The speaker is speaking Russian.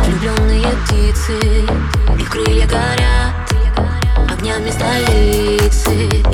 Влюбленные птицы, их крылья горят Огнями столицы.